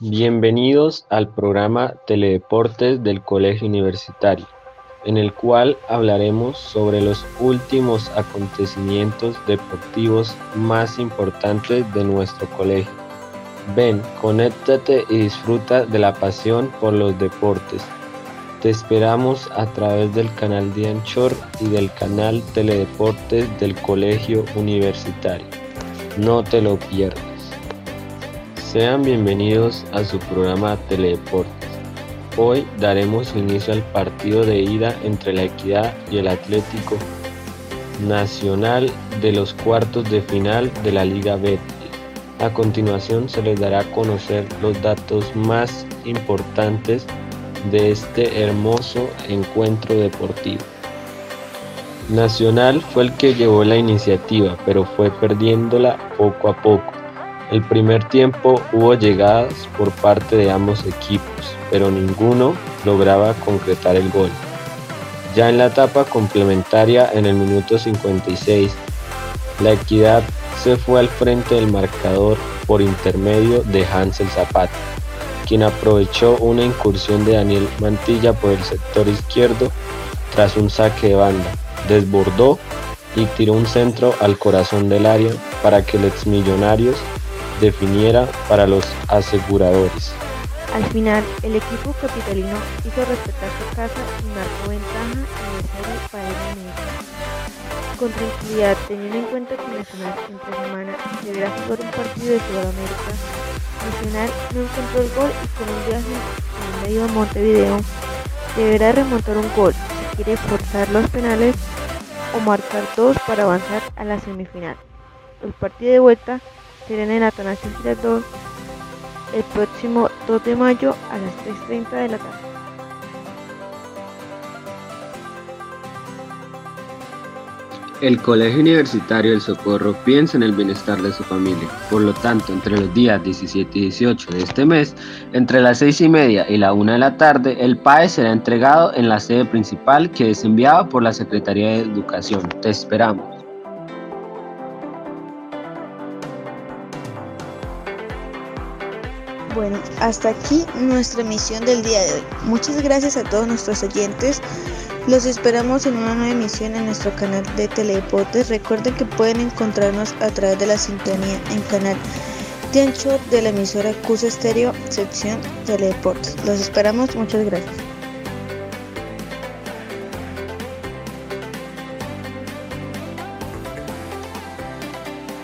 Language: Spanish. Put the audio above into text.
Bienvenidos al programa Teledeportes del Colegio Universitario, en el cual hablaremos sobre los últimos acontecimientos deportivos más importantes de nuestro colegio. Ven, conéctate y disfruta de la pasión por los deportes. Te esperamos a través del canal de Anchor y del canal Teledeportes del Colegio Universitario. No te lo pierdas. Sean bienvenidos a su programa Teledeportes. Hoy daremos inicio al partido de ida entre la Equidad y el Atlético Nacional de los cuartos de final de la Liga Betty. A continuación se les dará a conocer los datos más importantes de este hermoso encuentro deportivo. Nacional fue el que llevó la iniciativa, pero fue perdiéndola poco a poco el primer tiempo hubo llegadas por parte de ambos equipos, pero ninguno lograba concretar el gol. Ya en la etapa complementaria en el minuto 56, la equidad se fue al frente del marcador por intermedio de Hansel Zapata, quien aprovechó una incursión de Daniel Mantilla por el sector izquierdo tras un saque de banda, desbordó y tiró un centro al corazón del área para que el exmillonarios definiera para los aseguradores. Al final, el equipo capitalino hizo respetar su casa y marcó ventaja en el serie para el momento. Con tranquilidad, teniendo en cuenta que Nacional entre semana deberá jugar un partido de Sudamérica, Nacional no encontró el gol y con un viaje en medio de Montevideo deberá remontar un gol si quiere forzar los penales o marcar dos para avanzar a la semifinal. El partido de vuelta será en el Atanasio Girardot el próximo 2 de mayo a las 3.30 de la tarde. El Colegio Universitario del Socorro piensa en el bienestar de su familia. Por lo tanto, entre los días 17 y 18 de este mes, entre las 6 y media y la 1 de la tarde, el PAE será entregado en la sede principal que es enviada por la Secretaría de Educación. Te esperamos. Bueno, hasta aquí nuestra emisión del día de hoy. Muchas gracias a todos nuestros oyentes. Los esperamos en una nueva emisión en nuestro canal de Teledeportes. Recuerden que pueden encontrarnos a través de la sintonía en canal de ancho de la emisora CUS Estéreo, sección Teledeportes. Los esperamos, muchas gracias.